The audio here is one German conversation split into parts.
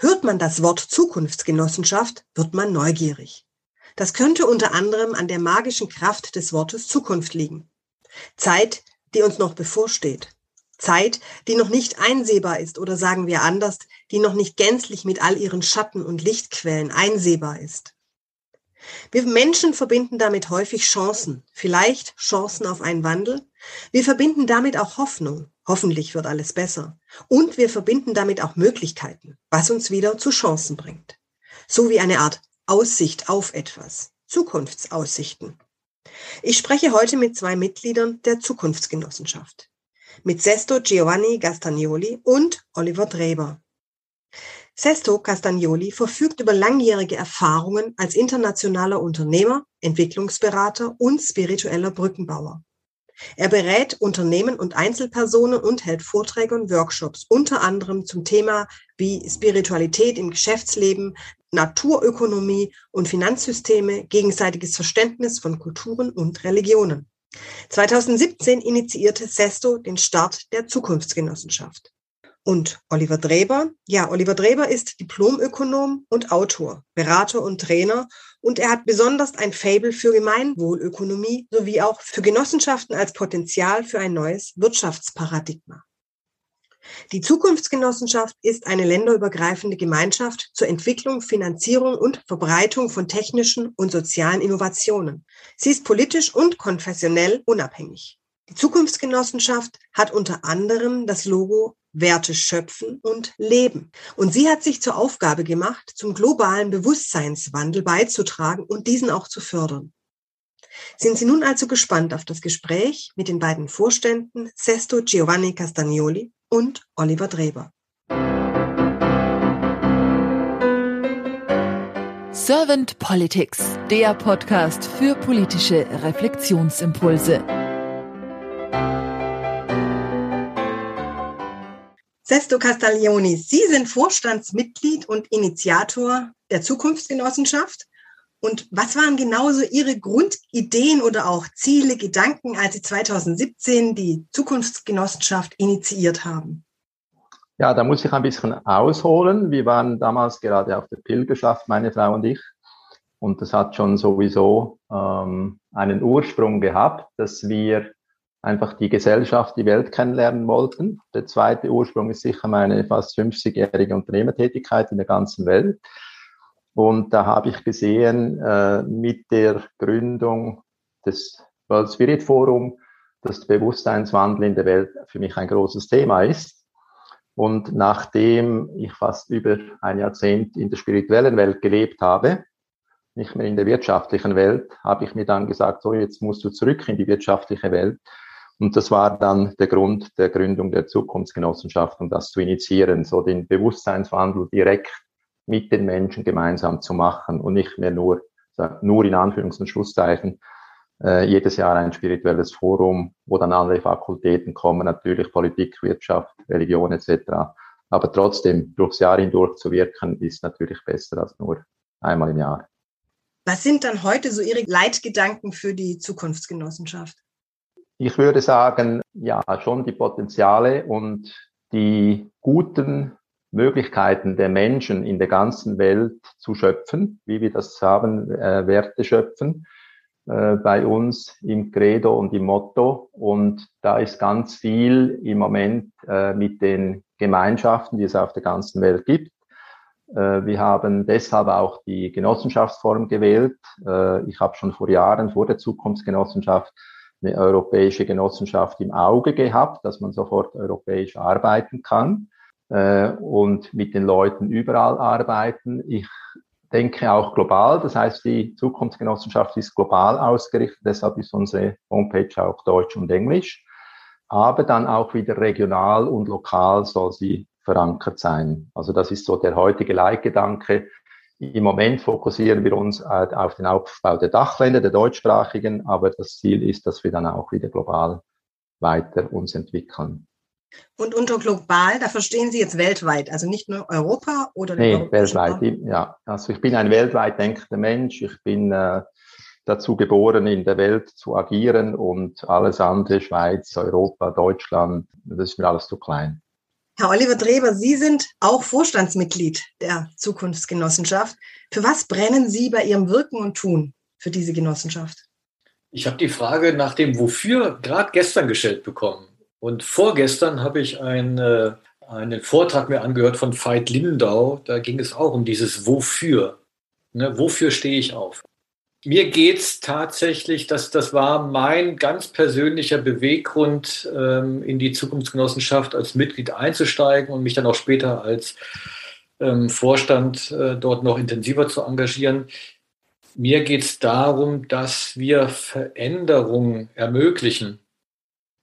Hört man das Wort Zukunftsgenossenschaft, wird man neugierig. Das könnte unter anderem an der magischen Kraft des Wortes Zukunft liegen. Zeit, die uns noch bevorsteht. Zeit, die noch nicht einsehbar ist oder sagen wir anders, die noch nicht gänzlich mit all ihren Schatten und Lichtquellen einsehbar ist. Wir Menschen verbinden damit häufig Chancen, vielleicht Chancen auf einen Wandel. Wir verbinden damit auch Hoffnung. Hoffentlich wird alles besser. Und wir verbinden damit auch Möglichkeiten, was uns wieder zu Chancen bringt. So wie eine Art Aussicht auf etwas. Zukunftsaussichten. Ich spreche heute mit zwei Mitgliedern der Zukunftsgenossenschaft. Mit Sesto Giovanni Gastagnoli und Oliver Dreber. Sesto Castagnoli verfügt über langjährige Erfahrungen als internationaler Unternehmer, Entwicklungsberater und spiritueller Brückenbauer. Er berät Unternehmen und Einzelpersonen und hält Vorträge und Workshops, unter anderem zum Thema wie Spiritualität im Geschäftsleben, Naturökonomie und Finanzsysteme, gegenseitiges Verständnis von Kulturen und Religionen. 2017 initiierte Sesto den Start der Zukunftsgenossenschaft. Und Oliver Dreber? Ja, Oliver Dreber ist Diplomökonom und Autor, Berater und Trainer und er hat besonders ein Fable für Gemeinwohlökonomie sowie auch für Genossenschaften als Potenzial für ein neues Wirtschaftsparadigma. Die Zukunftsgenossenschaft ist eine länderübergreifende Gemeinschaft zur Entwicklung, Finanzierung und Verbreitung von technischen und sozialen Innovationen. Sie ist politisch und konfessionell unabhängig. Die Zukunftsgenossenschaft hat unter anderem das Logo Werte schöpfen und leben. Und sie hat sich zur Aufgabe gemacht, zum globalen Bewusstseinswandel beizutragen und diesen auch zu fördern. Sind Sie nun also gespannt auf das Gespräch mit den beiden Vorständen Sesto Giovanni Castagnoli und Oliver Dreber. Servant Politics, der Podcast für politische Reflexionsimpulse. Sesto Castaglioni, Sie sind Vorstandsmitglied und Initiator der Zukunftsgenossenschaft. Und was waren genauso Ihre Grundideen oder auch Ziele, Gedanken, als Sie 2017 die Zukunftsgenossenschaft initiiert haben? Ja, da muss ich ein bisschen ausholen. Wir waren damals gerade auf der Pilgerschaft, meine Frau und ich. Und das hat schon sowieso ähm, einen Ursprung gehabt, dass wir einfach die Gesellschaft, die Welt kennenlernen wollten. Der zweite Ursprung ist sicher meine fast 50-jährige Unternehmertätigkeit in der ganzen Welt. Und da habe ich gesehen, äh, mit der Gründung des World Spirit Forum, dass der Bewusstseinswandel in der Welt für mich ein großes Thema ist. Und nachdem ich fast über ein Jahrzehnt in der spirituellen Welt gelebt habe, nicht mehr in der wirtschaftlichen Welt, habe ich mir dann gesagt, so jetzt musst du zurück in die wirtschaftliche Welt und das war dann der Grund der Gründung der Zukunftsgenossenschaft, um das zu initiieren, so den Bewusstseinswandel direkt mit den Menschen gemeinsam zu machen und nicht mehr nur, nur in Anführungs- und Schlusszeichen, äh, jedes Jahr ein spirituelles Forum, wo dann alle Fakultäten kommen, natürlich Politik, Wirtschaft, Religion etc. Aber trotzdem durchs Jahr hindurch zu wirken, ist natürlich besser als nur einmal im Jahr. Was sind dann heute so Ihre Leitgedanken für die Zukunftsgenossenschaft? Ich würde sagen, ja, schon die Potenziale und die guten Möglichkeiten der Menschen in der ganzen Welt zu schöpfen, wie wir das haben, äh, Werte schöpfen, äh, bei uns im Credo und im Motto. Und da ist ganz viel im Moment äh, mit den Gemeinschaften, die es auf der ganzen Welt gibt. Äh, wir haben deshalb auch die Genossenschaftsform gewählt. Äh, ich habe schon vor Jahren, vor der Zukunftsgenossenschaft, eine europäische Genossenschaft im Auge gehabt, dass man sofort europäisch arbeiten kann äh, und mit den Leuten überall arbeiten. Ich denke auch global, das heißt, die Zukunftsgenossenschaft ist global ausgerichtet, deshalb ist unsere Homepage auch Deutsch und Englisch, aber dann auch wieder regional und lokal soll sie verankert sein. Also das ist so der heutige Leitgedanke, im Moment fokussieren wir uns äh, auf den Aufbau der Dachländer, der deutschsprachigen, aber das Ziel ist, dass wir dann auch wieder global weiter uns entwickeln. Und unter global, da verstehen Sie jetzt weltweit, also nicht nur Europa oder Nee, weltweit, ja. Also ich bin ein weltweit denkender Mensch. Ich bin äh, dazu geboren, in der Welt zu agieren und alles andere, Schweiz, Europa, Deutschland, das ist mir alles zu klein. Herr Oliver Dreber, Sie sind auch Vorstandsmitglied der Zukunftsgenossenschaft. Für was brennen Sie bei Ihrem Wirken und Tun für diese Genossenschaft? Ich habe die Frage nach dem Wofür gerade gestern gestellt bekommen. Und vorgestern habe ich ein, äh, einen Vortrag mir angehört von Veit Lindau. Da ging es auch um dieses Wofür. Ne, wofür stehe ich auf? Mir geht es tatsächlich, dass das war mein ganz persönlicher Beweggrund, ähm, in die Zukunftsgenossenschaft als Mitglied einzusteigen und mich dann auch später als ähm, Vorstand äh, dort noch intensiver zu engagieren. Mir geht es darum, dass wir Veränderungen ermöglichen.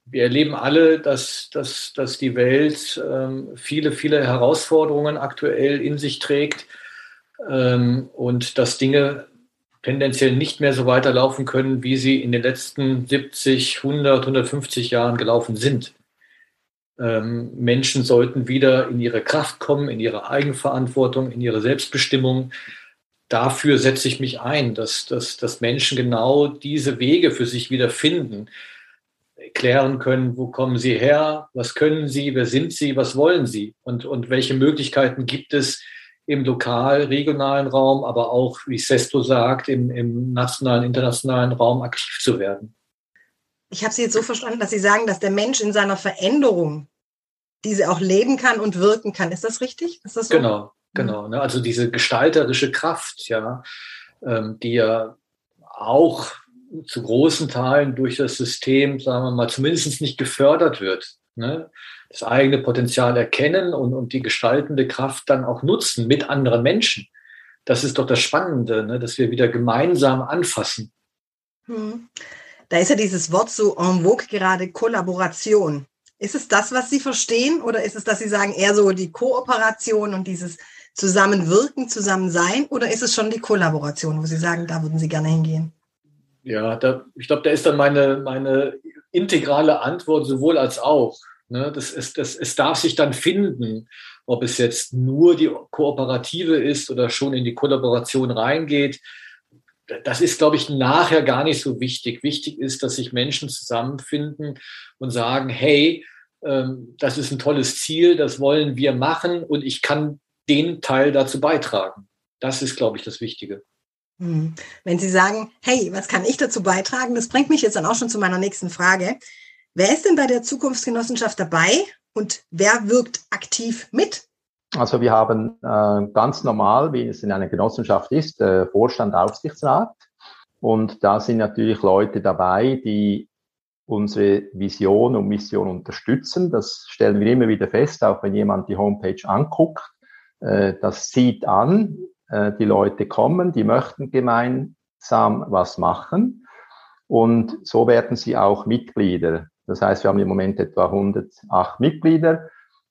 Wir erleben alle, dass, dass, dass die Welt ähm, viele, viele Herausforderungen aktuell in sich trägt und dass Dinge tendenziell nicht mehr so weiterlaufen können, wie sie in den letzten 70, 100, 150 Jahren gelaufen sind. Ähm, Menschen sollten wieder in ihre Kraft kommen, in ihre Eigenverantwortung, in ihre Selbstbestimmung. Dafür setze ich mich ein, dass, dass, dass Menschen genau diese Wege für sich wieder finden, klären können, wo kommen sie her, was können sie, wer sind sie, was wollen sie und, und welche Möglichkeiten gibt es, im lokal, regionalen Raum, aber auch, wie Sesto sagt, im, im nationalen, internationalen Raum aktiv zu werden. Ich habe Sie jetzt so verstanden, dass Sie sagen, dass der Mensch in seiner Veränderung diese auch leben kann und wirken kann. Ist das richtig? Ist das so? Genau, genau. Ne? Also diese gestalterische Kraft, ja, ähm, die ja auch zu großen Teilen durch das System, sagen wir mal, zumindest nicht gefördert wird. Ne? das eigene Potenzial erkennen und, und die gestaltende Kraft dann auch nutzen mit anderen Menschen. Das ist doch das Spannende, ne? dass wir wieder gemeinsam anfassen. Hm. Da ist ja dieses Wort so en vogue gerade Kollaboration. Ist es das, was Sie verstehen, oder ist es, dass Sie sagen, eher so die Kooperation und dieses Zusammenwirken, Zusammensein, oder ist es schon die Kollaboration, wo Sie sagen, da würden Sie gerne hingehen? Ja, da, ich glaube, da ist dann meine, meine integrale Antwort sowohl als auch. Ne, das ist, das, es darf sich dann finden, ob es jetzt nur die Kooperative ist oder schon in die Kollaboration reingeht. Das ist, glaube ich, nachher gar nicht so wichtig. Wichtig ist, dass sich Menschen zusammenfinden und sagen, hey, ähm, das ist ein tolles Ziel, das wollen wir machen und ich kann den Teil dazu beitragen. Das ist, glaube ich, das Wichtige. Hm. Wenn Sie sagen, hey, was kann ich dazu beitragen? Das bringt mich jetzt dann auch schon zu meiner nächsten Frage. Wer ist denn bei der Zukunftsgenossenschaft dabei und wer wirkt aktiv mit? Also wir haben äh, ganz normal, wie es in einer Genossenschaft ist, äh, Vorstand, Aufsichtsrat. Und da sind natürlich Leute dabei, die unsere Vision und Mission unterstützen. Das stellen wir immer wieder fest, auch wenn jemand die Homepage anguckt. Äh, das sieht an, äh, die Leute kommen, die möchten gemeinsam was machen. Und so werden sie auch Mitglieder das heißt, wir haben im Moment etwa 108 Mitglieder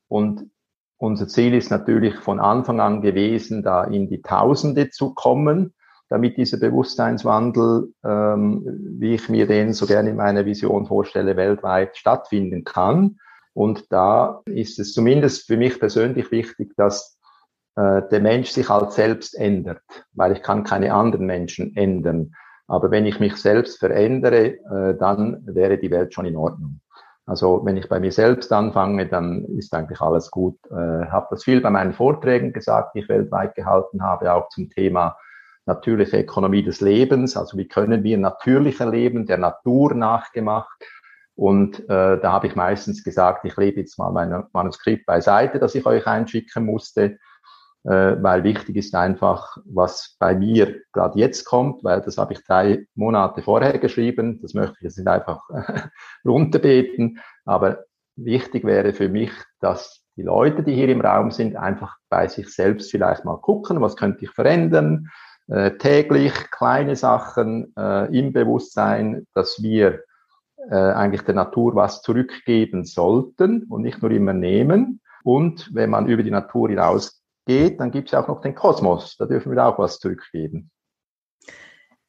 und unser Ziel ist natürlich von Anfang an gewesen, da in die Tausende zu kommen, damit dieser Bewusstseinswandel, ähm, wie ich mir den so gerne in meiner Vision vorstelle, weltweit stattfinden kann. Und da ist es zumindest für mich persönlich wichtig, dass äh, der Mensch sich halt selbst ändert, weil ich kann keine anderen Menschen ändern. Aber wenn ich mich selbst verändere, äh, dann wäre die Welt schon in Ordnung. Also wenn ich bei mir selbst anfange, dann ist eigentlich alles gut. Äh, habe das viel bei meinen Vorträgen gesagt, die ich weltweit gehalten habe, auch zum Thema natürliche Ökonomie des Lebens. Also wie können wir natürlicher leben, der Natur nachgemacht. Und äh, da habe ich meistens gesagt, ich lebe jetzt mal mein Manuskript beiseite, das ich euch einschicken musste äh, weil wichtig ist einfach, was bei mir gerade jetzt kommt, weil das habe ich drei Monate vorher geschrieben. Das möchte ich jetzt nicht einfach runterbeten, aber wichtig wäre für mich, dass die Leute, die hier im Raum sind, einfach bei sich selbst vielleicht mal gucken, was könnte ich verändern, äh, täglich kleine Sachen äh, im Bewusstsein, dass wir äh, eigentlich der Natur was zurückgeben sollten und nicht nur immer nehmen. Und wenn man über die Natur hinaus geht, dann gibt es auch noch den Kosmos. Da dürfen wir auch was zurückgeben.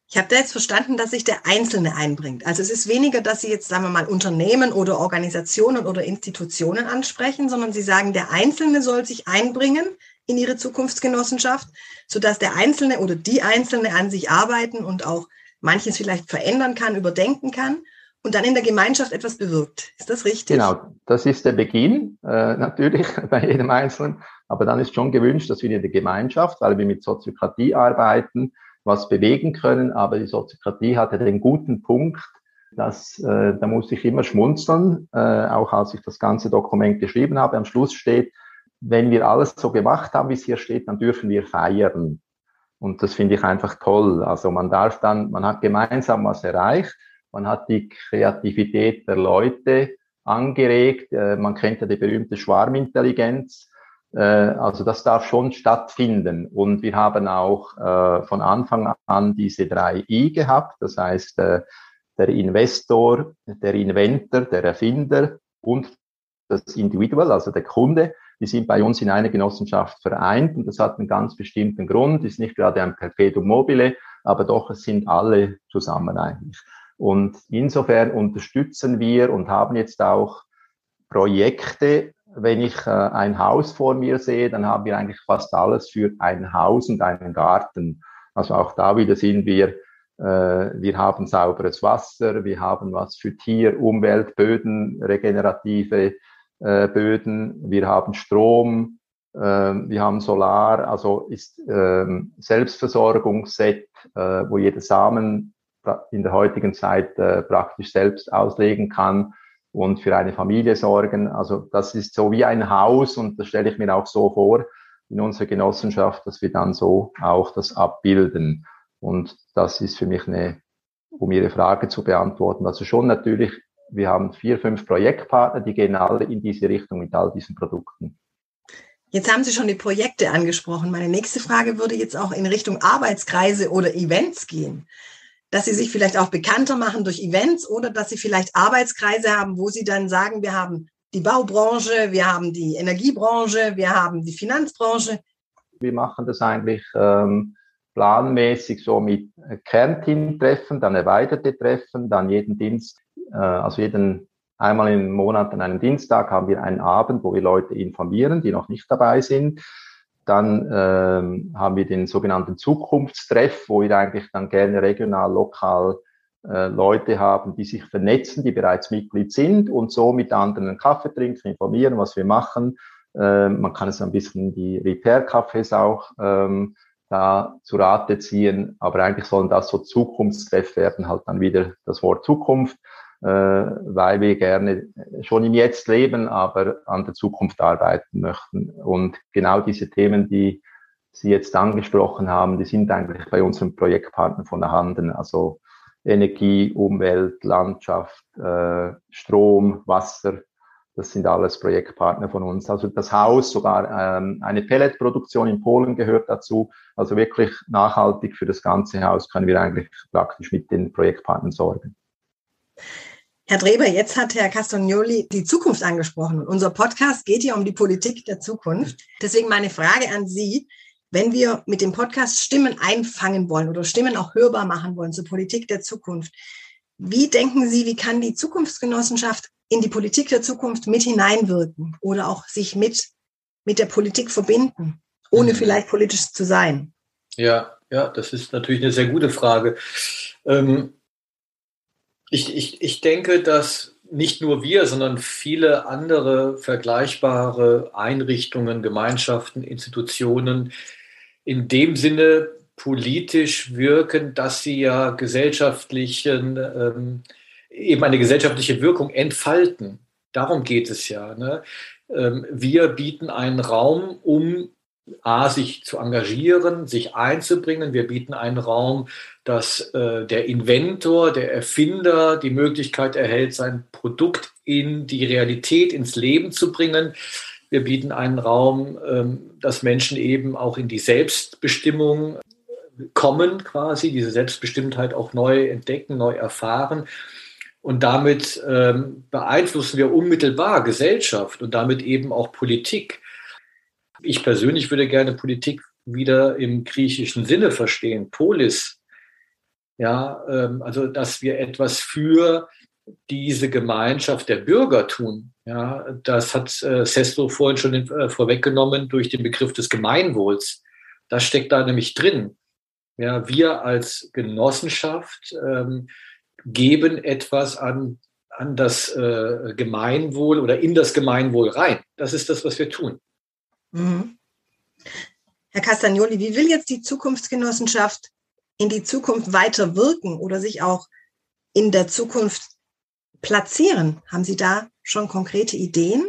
Ich habe da jetzt verstanden, dass sich der Einzelne einbringt. Also es ist weniger, dass Sie jetzt, sagen wir mal, Unternehmen oder Organisationen oder Institutionen ansprechen, sondern Sie sagen, der Einzelne soll sich einbringen in Ihre Zukunftsgenossenschaft, sodass der Einzelne oder die Einzelne an sich arbeiten und auch manches vielleicht verändern kann, überdenken kann und dann in der Gemeinschaft etwas bewirkt. Ist das richtig? Genau, das ist der Beginn, äh, natürlich bei jedem Einzelnen. Aber dann ist schon gewünscht, dass wir in der Gemeinschaft, weil wir mit Soziokratie arbeiten, was bewegen können. Aber die Soziokratie hatte den guten Punkt, dass äh, da muss ich immer schmunzeln, äh, auch als ich das ganze Dokument geschrieben habe. Am Schluss steht, wenn wir alles so gemacht haben, wie es hier steht, dann dürfen wir feiern. Und das finde ich einfach toll. Also man darf dann, man hat gemeinsam was erreicht man hat die Kreativität der Leute angeregt, äh, man kennt ja die berühmte Schwarmintelligenz, also das darf schon stattfinden. Und wir haben auch äh, von Anfang an diese drei I gehabt, das heißt der Investor, der Inventor, der Erfinder und das Individual, also der Kunde, die sind bei uns in einer Genossenschaft vereint und das hat einen ganz bestimmten Grund, ist nicht gerade ein Perpetuum mobile, aber doch, es sind alle zusammen eigentlich. Und insofern unterstützen wir und haben jetzt auch Projekte. Wenn ich äh, ein Haus vor mir sehe, dann haben wir eigentlich fast alles für ein Haus und einen Garten. Also auch da wieder sind wir, äh, wir haben sauberes Wasser, wir haben was für Tier, Umwelt, Böden, regenerative äh, Böden, wir haben Strom, äh, wir haben Solar, also ist äh, Selbstversorgungsset, äh, wo jeder Samen in der heutigen Zeit äh, praktisch selbst auslegen kann und für eine Familie sorgen. Also das ist so wie ein Haus und das stelle ich mir auch so vor in unserer Genossenschaft, dass wir dann so auch das abbilden. Und das ist für mich eine, um Ihre Frage zu beantworten. Also schon natürlich, wir haben vier, fünf Projektpartner, die gehen alle in diese Richtung mit all diesen Produkten. Jetzt haben Sie schon die Projekte angesprochen. Meine nächste Frage würde jetzt auch in Richtung Arbeitskreise oder Events gehen dass sie sich vielleicht auch bekannter machen durch Events oder dass sie vielleicht Arbeitskreise haben, wo sie dann sagen, wir haben die Baubranche, wir haben die Energiebranche, wir haben die Finanzbranche. Wir machen das eigentlich ähm, planmäßig so mit Kernteam-Treffen, dann erweiterte Treffen, dann jeden Dienst, äh, also jeden einmal im Monat an einem Dienstag haben wir einen Abend, wo wir Leute informieren, die noch nicht dabei sind. Dann ähm, haben wir den sogenannten Zukunftstreff, wo wir eigentlich dann gerne regional, lokal äh, Leute haben, die sich vernetzen, die bereits Mitglied sind und so mit anderen einen Kaffee trinken, informieren, was wir machen. Äh, man kann es ein bisschen die Repair-Cafés auch ähm, da zu Rate ziehen, aber eigentlich sollen das so Zukunftstreff werden, halt dann wieder das Wort Zukunft. Äh, weil wir gerne schon im Jetzt leben, aber an der Zukunft arbeiten möchten. Und genau diese Themen, die Sie jetzt angesprochen haben, die sind eigentlich bei unseren Projektpartnern von der Hand. Also Energie, Umwelt, Landschaft, äh, Strom, Wasser, das sind alles Projektpartner von uns. Also das Haus, sogar ähm, eine Pelletproduktion in Polen gehört dazu. Also wirklich nachhaltig für das ganze Haus können wir eigentlich praktisch mit den Projektpartnern sorgen. Herr Dreber, jetzt hat Herr Castagnoli die Zukunft angesprochen. Und unser Podcast geht ja um die Politik der Zukunft. Deswegen meine Frage an Sie. Wenn wir mit dem Podcast Stimmen einfangen wollen oder Stimmen auch hörbar machen wollen zur Politik der Zukunft, wie denken Sie, wie kann die Zukunftsgenossenschaft in die Politik der Zukunft mit hineinwirken oder auch sich mit, mit der Politik verbinden, ohne mhm. vielleicht politisch zu sein? Ja, ja, das ist natürlich eine sehr gute Frage. Ähm, ich, ich, ich denke, dass nicht nur wir, sondern viele andere vergleichbare Einrichtungen, Gemeinschaften, Institutionen in dem Sinne politisch wirken, dass sie ja gesellschaftlichen, ähm, eben eine gesellschaftliche Wirkung entfalten. Darum geht es ja. Ne? Ähm, wir bieten einen Raum, um A, sich zu engagieren, sich einzubringen. Wir bieten einen Raum, dass äh, der Inventor, der Erfinder die Möglichkeit erhält, sein Produkt in die Realität, ins Leben zu bringen. Wir bieten einen Raum, ähm, dass Menschen eben auch in die Selbstbestimmung kommen, quasi, diese Selbstbestimmtheit auch neu entdecken, neu erfahren. Und damit ähm, beeinflussen wir unmittelbar Gesellschaft und damit eben auch Politik. Ich persönlich würde gerne Politik wieder im griechischen Sinne verstehen, Polis. Ja, ähm, also dass wir etwas für diese Gemeinschaft der Bürger tun. Ja, das hat äh, Sesto vorhin schon äh, vorweggenommen durch den Begriff des Gemeinwohls. Das steckt da nämlich drin. Ja, wir als Genossenschaft ähm, geben etwas an, an das äh, Gemeinwohl oder in das Gemeinwohl rein. Das ist das, was wir tun. Mhm. Herr Castagnoli, wie will jetzt die Zukunftsgenossenschaft in die Zukunft weiter wirken oder sich auch in der Zukunft platzieren? Haben Sie da schon konkrete Ideen?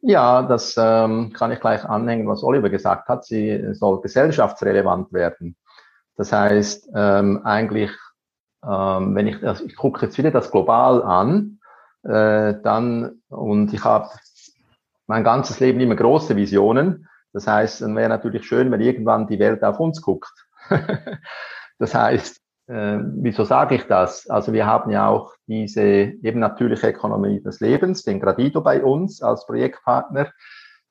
Ja, das ähm, kann ich gleich anhängen, was Oliver gesagt hat. Sie soll gesellschaftsrelevant werden. Das heißt, ähm, eigentlich, ähm, wenn ich, also ich gucke jetzt wieder das global an, äh, dann, und ich habe mein ganzes Leben immer große Visionen. Das heißt, dann wäre natürlich schön, wenn irgendwann die Welt auf uns guckt. das heißt, äh, wieso sage ich das? Also wir haben ja auch diese eben natürliche Ökonomie des Lebens, den Gradido bei uns als Projektpartner.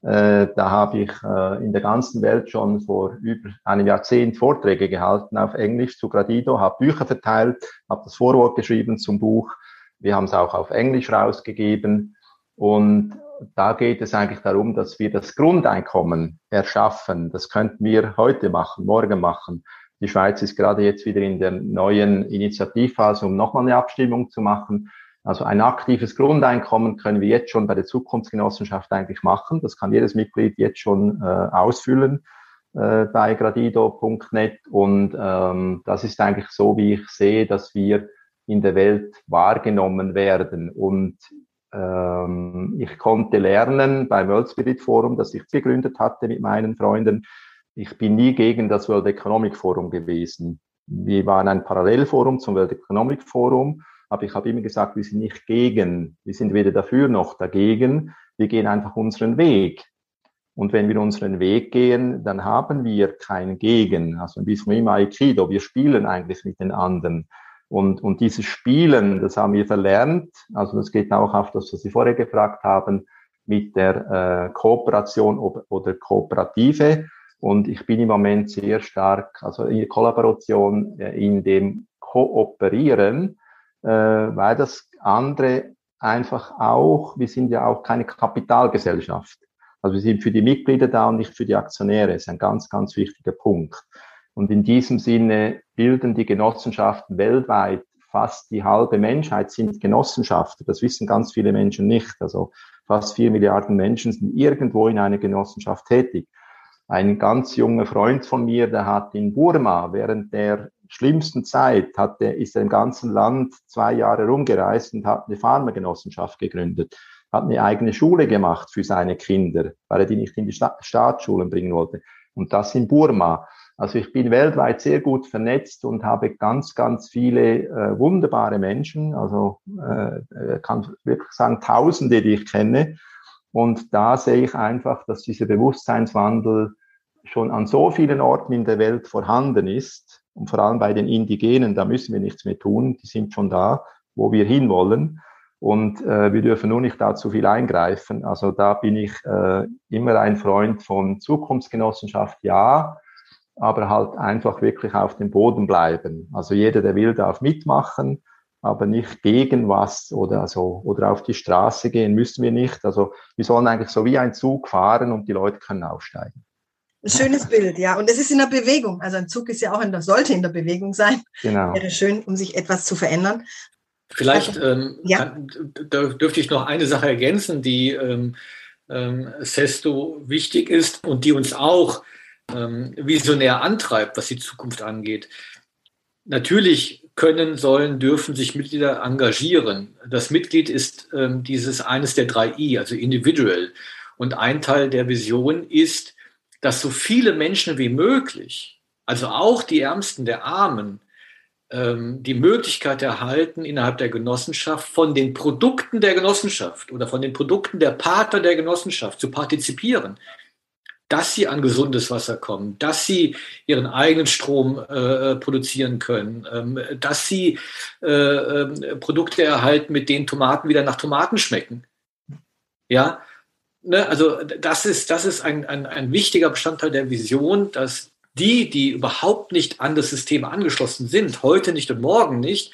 Äh, da habe ich äh, in der ganzen Welt schon vor über einem Jahrzehnt Vorträge gehalten auf Englisch zu Gradido, habe Bücher verteilt, habe das Vorwort geschrieben zum Buch. Wir haben es auch auf Englisch rausgegeben. Und da geht es eigentlich darum, dass wir das Grundeinkommen erschaffen. Das könnten wir heute machen, morgen machen. Die Schweiz ist gerade jetzt wieder in der neuen Initiativphase, um nochmal eine Abstimmung zu machen. Also ein aktives Grundeinkommen können wir jetzt schon bei der Zukunftsgenossenschaft eigentlich machen. Das kann jedes Mitglied jetzt schon äh, ausfüllen äh, bei gradido.net. Und ähm, das ist eigentlich so, wie ich sehe, dass wir in der Welt wahrgenommen werden. Und ähm, ich konnte lernen beim World Spirit Forum, das ich gegründet hatte mit meinen Freunden. Ich bin nie gegen das World Economic Forum gewesen. Wir waren ein Parallelforum zum World Economic Forum, aber ich habe immer gesagt, wir sind nicht gegen. Wir sind weder dafür noch dagegen. Wir gehen einfach unseren Weg. Und wenn wir unseren Weg gehen, dann haben wir kein Gegen. Also ein bisschen wie im Aikido. Wir spielen eigentlich mit den anderen. Und, und dieses Spielen, das haben wir verlernt. Also das geht auch auf das, was Sie vorher gefragt haben, mit der äh, Kooperation oder Kooperative. Und ich bin im Moment sehr stark, also in der Kollaboration, äh, in dem Kooperieren, äh, weil das andere einfach auch, wir sind ja auch keine Kapitalgesellschaft. Also wir sind für die Mitglieder da und nicht für die Aktionäre. Das ist ein ganz, ganz wichtiger Punkt. Und in diesem Sinne bilden die Genossenschaften weltweit fast die halbe Menschheit sind Genossenschaften. Das wissen ganz viele Menschen nicht. Also fast vier Milliarden Menschen sind irgendwo in einer Genossenschaft tätig. Ein ganz junger Freund von mir, der hat in Burma während der schlimmsten Zeit, hat der, ist er im ganzen Land zwei Jahre rumgereist und hat eine Pharmagenossenschaft gegründet, hat eine eigene Schule gemacht für seine Kinder, weil er die nicht in die Staatsschulen bringen wollte. Und das in Burma. Also ich bin weltweit sehr gut vernetzt und habe ganz, ganz viele äh, wunderbare Menschen, also äh, äh, kann wirklich sagen Tausende, die ich kenne. Und da sehe ich einfach, dass dieser Bewusstseinswandel schon an so vielen Orten in der Welt vorhanden ist. Und vor allem bei den Indigenen, da müssen wir nichts mehr tun. Die sind schon da, wo wir hinwollen. Und äh, wir dürfen nur nicht da zu viel eingreifen. Also da bin ich äh, immer ein Freund von Zukunftsgenossenschaft, ja, aber halt einfach wirklich auf dem Boden bleiben. Also jeder, der will, darf mitmachen, aber nicht gegen was oder so oder auf die Straße gehen müssen wir nicht. Also wir sollen eigentlich so wie ein Zug fahren und die Leute können aufsteigen. Ein schönes Bild, ja. Und es ist in der Bewegung. Also ein Zug ist ja auch in der, sollte in der Bewegung sein. Genau. Wäre schön, um sich etwas zu verändern. Vielleicht also, ähm, ja. kann, dürfte ich noch eine Sache ergänzen, die ähm, ähm, Sesto wichtig ist und die uns auch ähm, visionär antreibt, was die Zukunft angeht. Natürlich können, sollen, dürfen sich Mitglieder engagieren. Das Mitglied ist ähm, dieses eines der drei I, also individual. Und ein Teil der Vision ist, dass so viele Menschen wie möglich, also auch die Ärmsten der Armen, ähm, die Möglichkeit erhalten, innerhalb der Genossenschaft von den Produkten der Genossenschaft oder von den Produkten der Partner der Genossenschaft zu partizipieren dass sie an gesundes Wasser kommen, dass sie ihren eigenen Strom äh, produzieren können, ähm, dass sie äh, äh, Produkte erhalten, mit denen Tomaten wieder nach Tomaten schmecken. Ja, ne? also das ist, das ist ein, ein, ein wichtiger Bestandteil der Vision, dass die, die überhaupt nicht an das System angeschlossen sind, heute nicht und morgen nicht,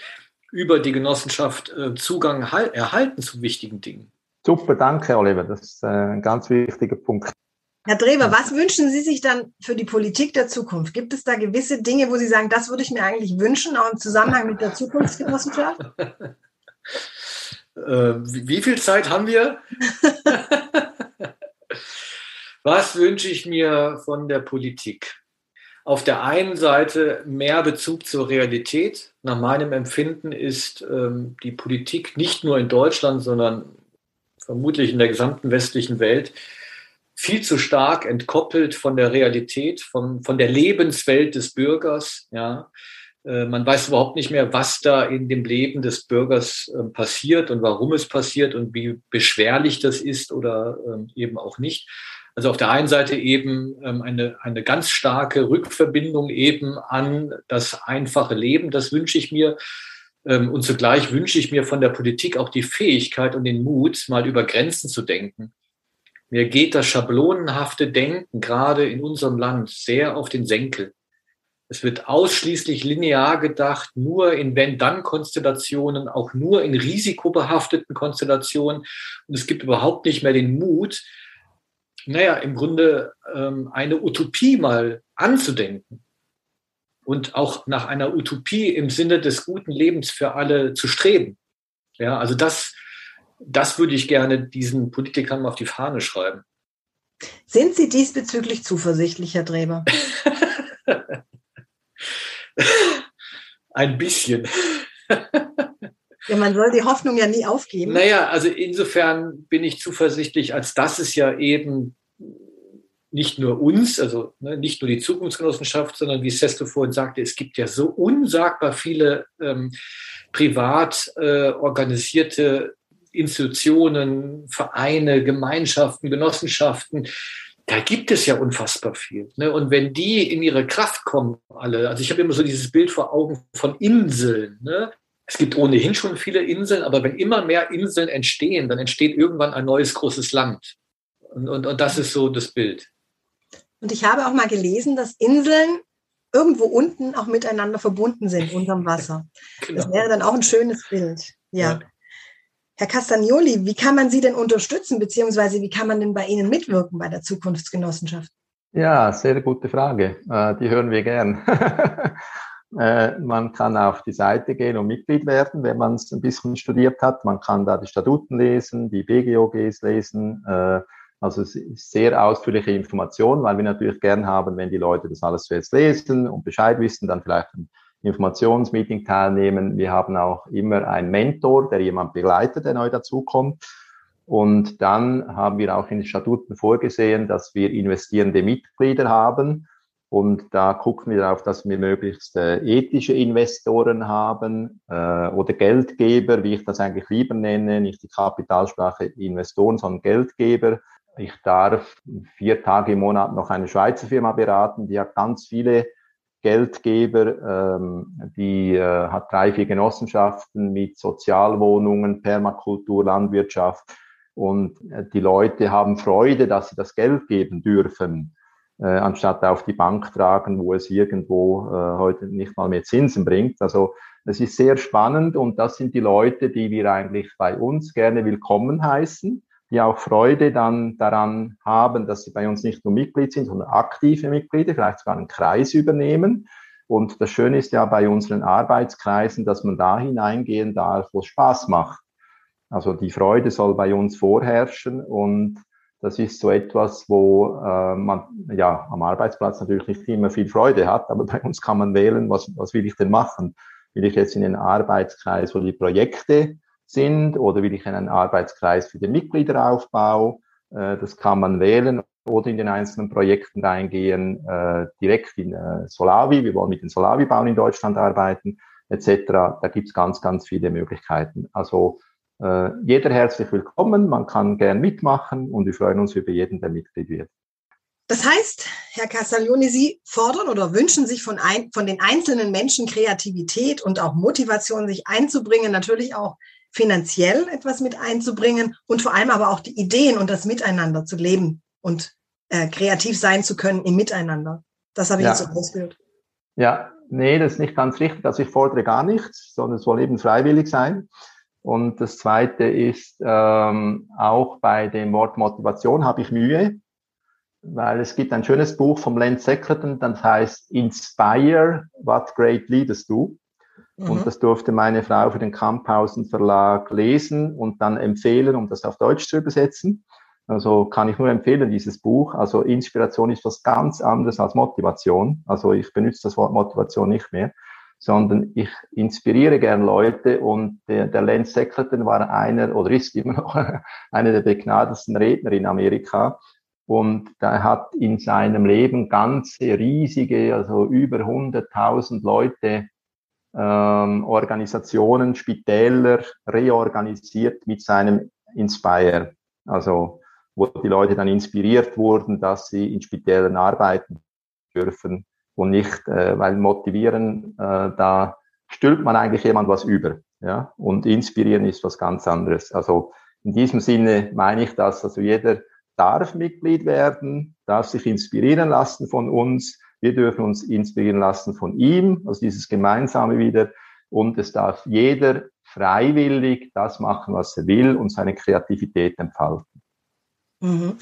über die Genossenschaft äh, Zugang erhalten zu wichtigen Dingen. Super, danke, Oliver. Das ist äh, ein ganz wichtiger Punkt. Herr Drewer, was wünschen Sie sich dann für die Politik der Zukunft? Gibt es da gewisse Dinge, wo Sie sagen, das würde ich mir eigentlich wünschen, auch im Zusammenhang mit der Zukunftsgenossenschaft? äh, wie viel Zeit haben wir? was wünsche ich mir von der Politik? Auf der einen Seite mehr Bezug zur Realität. Nach meinem Empfinden ist ähm, die Politik nicht nur in Deutschland, sondern vermutlich in der gesamten westlichen Welt viel zu stark entkoppelt von der Realität, von, von der Lebenswelt des Bürgers. Ja. Äh, man weiß überhaupt nicht mehr, was da in dem Leben des Bürgers äh, passiert und warum es passiert und wie beschwerlich das ist oder ähm, eben auch nicht. Also auf der einen Seite eben ähm, eine, eine ganz starke Rückverbindung eben an das einfache Leben, das wünsche ich mir. Ähm, und zugleich wünsche ich mir von der Politik auch die Fähigkeit und den Mut, mal über Grenzen zu denken. Mir geht das schablonenhafte Denken gerade in unserem Land sehr auf den Senkel. Es wird ausschließlich linear gedacht, nur in Wenn-Dann-Konstellationen, auch nur in risikobehafteten Konstellationen. Und es gibt überhaupt nicht mehr den Mut, naja, im Grunde ähm, eine Utopie mal anzudenken und auch nach einer Utopie im Sinne des guten Lebens für alle zu streben. Ja, also das, das würde ich gerne diesen Politikern auf die Fahne schreiben. Sind Sie diesbezüglich zuversichtlich, Herr Dreber? Ein bisschen. Ja, man soll die Hoffnung ja nie aufgeben. Naja, also insofern bin ich zuversichtlich, als dass es ja eben nicht nur uns, also ne, nicht nur die Zukunftsgenossenschaft, sondern wie Sesto vorhin sagte, es gibt ja so unsagbar viele ähm, privat äh, organisierte Institutionen, Vereine, Gemeinschaften, Genossenschaften, da gibt es ja unfassbar viel. Ne? Und wenn die in ihre Kraft kommen, alle, also ich habe immer so dieses Bild vor Augen von Inseln. Ne? Es gibt ohnehin schon viele Inseln, aber wenn immer mehr Inseln entstehen, dann entsteht irgendwann ein neues großes Land. Und, und, und das ist so das Bild. Und ich habe auch mal gelesen, dass Inseln irgendwo unten auch miteinander verbunden sind unterm Wasser. Genau. Das wäre dann auch ein schönes Bild. Ja. ja. Herr Castagnoli, wie kann man Sie denn unterstützen, beziehungsweise wie kann man denn bei Ihnen mitwirken bei der Zukunftsgenossenschaft? Ja, sehr gute Frage. Äh, die hören wir gern. Äh, man kann auf die Seite gehen und Mitglied werden, wenn man es ein bisschen studiert hat. Man kann da die Statuten lesen, die BGOGs lesen. Äh, also sehr ausführliche Information, weil wir natürlich gern haben, wenn die Leute das alles zuerst lesen und Bescheid wissen, dann vielleicht ein Informationsmeeting teilnehmen. Wir haben auch immer einen Mentor, der jemand begleitet, der neu dazukommt. Und dann haben wir auch in den Statuten vorgesehen, dass wir investierende Mitglieder haben. Und da gucken wir darauf, dass wir möglichst äh, ethische Investoren haben äh, oder Geldgeber, wie ich das eigentlich lieber nenne, nicht die Kapitalsprache Investoren, sondern Geldgeber. Ich darf vier Tage im Monat noch eine Schweizer Firma beraten, die hat ganz viele Geldgeber, ähm, die äh, hat drei, vier Genossenschaften mit Sozialwohnungen, Permakultur, Landwirtschaft. Und äh, die Leute haben Freude, dass sie das Geld geben dürfen, äh, anstatt auf die Bank tragen, wo es irgendwo äh, heute nicht mal mehr Zinsen bringt. Also es ist sehr spannend und das sind die Leute, die wir eigentlich bei uns gerne willkommen heißen die auch Freude dann daran haben, dass sie bei uns nicht nur Mitglied sind, sondern aktive Mitglieder, vielleicht sogar einen Kreis übernehmen. Und das Schöne ist ja bei unseren Arbeitskreisen, dass man da hineingehen darf, wo es Spaß macht. Also die Freude soll bei uns vorherrschen und das ist so etwas, wo äh, man ja am Arbeitsplatz natürlich nicht immer viel Freude hat, aber bei uns kann man wählen, was, was will ich denn machen? Will ich jetzt in den Arbeitskreis, wo die Projekte sind oder will ich in einen Arbeitskreis für den Mitgliederaufbau. Äh, das kann man wählen oder in den einzelnen Projekten reingehen, äh, direkt in äh, Solavi. Wir wollen mit den Solavi-Bauen in Deutschland arbeiten, etc. Da gibt's ganz, ganz viele Möglichkeiten. Also jeder herzlich willkommen, man kann gern mitmachen und wir freuen uns über jeden, der Mitglied wird. Das heißt, Herr Castaglioni, Sie fordern oder wünschen sich von, ein, von den einzelnen Menschen Kreativität und auch Motivation, sich einzubringen, natürlich auch finanziell etwas mit einzubringen und vor allem aber auch die Ideen und das Miteinander zu leben und äh, kreativ sein zu können im Miteinander. Das habe ich ja. jetzt so ausgehört. Ja, nee, das ist nicht ganz richtig. Also ich fordere gar nichts, sondern es soll eben freiwillig sein. Und das Zweite ist, ähm, auch bei dem Wort Motivation habe ich Mühe. weil es gibt ein schönes Buch vom Lance Seckerton, das heißt Inspire, What Great Leaders Do. Mhm. Und das durfte meine Frau für den Kamphausen Verlag lesen und dann empfehlen, um das auf Deutsch zu übersetzen. Also kann ich nur empfehlen, dieses Buch. Also Inspiration ist was ganz anderes als Motivation. Also ich benutze das Wort Motivation nicht mehr, sondern ich inspiriere gern Leute und der, der Lance Seckerton war einer oder ist immer noch einer der begnadetsten Redner in Amerika. Und er hat in seinem Leben ganze riesige, also über 100.000 Leute, ähm, Organisationen, Spitäler reorganisiert mit seinem Inspire. Also wo die Leute dann inspiriert wurden, dass sie in Spitälern arbeiten dürfen und nicht, äh, weil motivieren, äh, da stülpt man eigentlich jemand was über. Ja? Und inspirieren ist was ganz anderes. Also in diesem Sinne meine ich das, also jeder darf Mitglied werden, darf sich inspirieren lassen von uns. Wir dürfen uns inspirieren lassen von ihm, also dieses Gemeinsame wieder. Und es darf jeder freiwillig das machen, was er will und seine Kreativität entfalten. Mhm.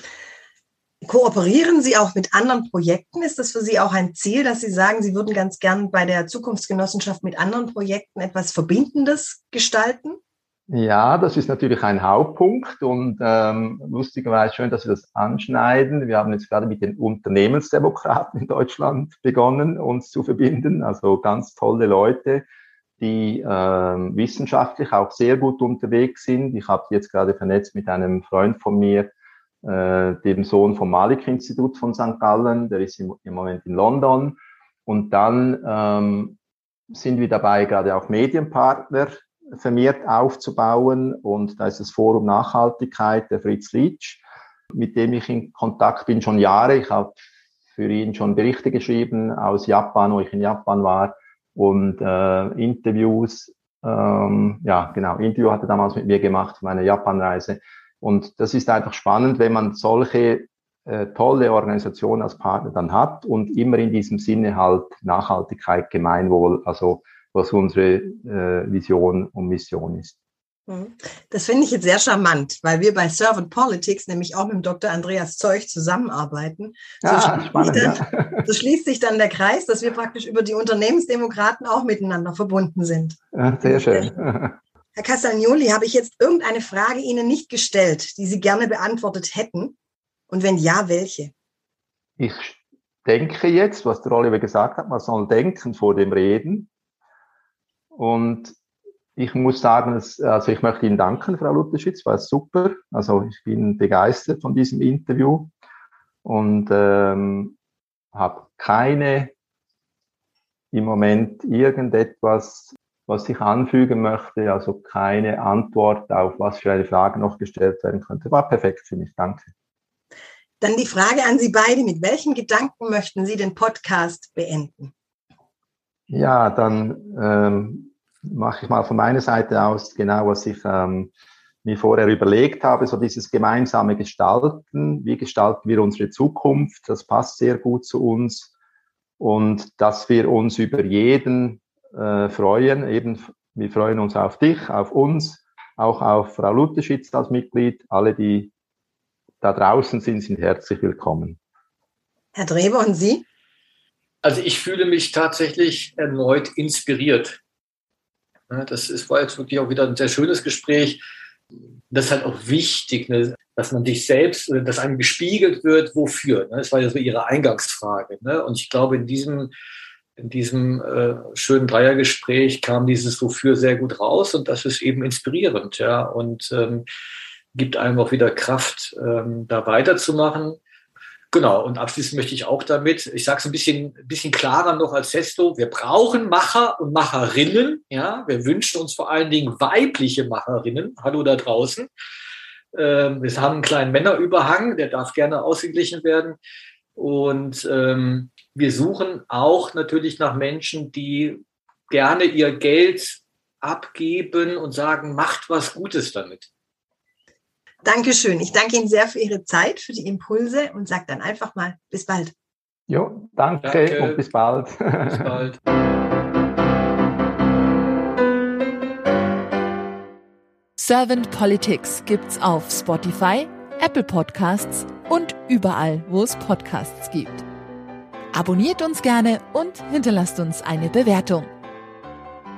Kooperieren Sie auch mit anderen Projekten? Ist das für Sie auch ein Ziel, dass Sie sagen, Sie würden ganz gern bei der Zukunftsgenossenschaft mit anderen Projekten etwas Verbindendes gestalten? Ja, das ist natürlich ein Hauptpunkt und ähm, lustigerweise schön, dass wir das anschneiden. Wir haben jetzt gerade mit den Unternehmensdemokraten in Deutschland begonnen, uns zu verbinden. Also ganz tolle Leute, die ähm, wissenschaftlich auch sehr gut unterwegs sind. Ich habe jetzt gerade vernetzt mit einem Freund von mir, äh, dem Sohn vom Malik-Institut von St. Gallen, der ist im, im Moment in London. Und dann ähm, sind wir dabei, gerade auch Medienpartner vermehrt aufzubauen. Und da ist das Forum Nachhaltigkeit der Fritz Lietsch, mit dem ich in Kontakt bin schon Jahre. Ich habe für ihn schon Berichte geschrieben aus Japan, wo ich in Japan war und äh, Interviews. Ähm, ja, genau, Interview hatte damals mit mir gemacht für meine Japanreise. Und das ist einfach spannend, wenn man solche äh, tolle Organisationen als Partner dann hat und immer in diesem Sinne halt Nachhaltigkeit, Gemeinwohl, also was unsere äh, Vision und Mission ist. Mhm. Das finde ich jetzt sehr charmant, weil wir bei Servant Politics nämlich auch mit dem Dr. Andreas Zeug zusammenarbeiten. So, ah, schließt spannend, dann, ja. so schließt sich dann der Kreis, dass wir praktisch über die Unternehmensdemokraten auch miteinander verbunden sind. Ja, sehr schön. Herr Castagnoli, habe ich jetzt irgendeine Frage Ihnen nicht gestellt, die Sie gerne beantwortet hätten? Und wenn ja, welche? Ich denke jetzt, was der Oliver gesagt hat, man soll denken vor dem Reden. Und ich muss sagen, also ich möchte Ihnen danken, Frau Lutherschitz, war super. Also ich bin begeistert von diesem Interview und ähm, habe keine im Moment irgendetwas, was ich anfügen möchte, also keine Antwort auf was für eine Frage noch gestellt werden könnte. War perfekt für mich, danke. Dann die Frage an Sie beide, mit welchen Gedanken möchten Sie den Podcast beenden? Ja, dann ähm, mache ich mal von meiner Seite aus genau, was ich ähm, mir vorher überlegt habe, so dieses gemeinsame Gestalten. Wie gestalten wir unsere Zukunft? Das passt sehr gut zu uns. Und dass wir uns über jeden äh, freuen, eben, wir freuen uns auf dich, auf uns, auch auf Frau Lutherschitz als Mitglied. Alle, die da draußen sind, sind herzlich willkommen. Herr Dreber und Sie? Also ich fühle mich tatsächlich erneut inspiriert das ist, war jetzt wirklich auch wieder ein sehr schönes Gespräch. Das ist halt auch wichtig, ne, dass man sich selbst, dass einem gespiegelt wird, wofür. Ne? Das war ja so Ihre Eingangsfrage. Ne? Und ich glaube, in diesem, in diesem äh, schönen Dreiergespräch kam dieses Wofür sehr gut raus und das ist eben inspirierend, ja, und ähm, gibt einem auch wieder Kraft, ähm, da weiterzumachen. Genau, und abschließend möchte ich auch damit, ich sage es ein bisschen, bisschen klarer noch als Sesto, wir brauchen Macher und Macherinnen. Ja, wir wünschen uns vor allen Dingen weibliche Macherinnen. Hallo da draußen. Ähm, wir haben einen kleinen Männerüberhang, der darf gerne ausgeglichen werden. Und ähm, wir suchen auch natürlich nach Menschen, die gerne ihr Geld abgeben und sagen, macht was Gutes damit. Dankeschön. Ich danke Ihnen sehr für Ihre Zeit, für die Impulse und sage dann einfach mal bis bald. Jo, danke, danke. und bis bald. Bis bald. Servant Politics gibt's auf Spotify, Apple Podcasts und überall, wo es Podcasts gibt. Abonniert uns gerne und hinterlasst uns eine Bewertung.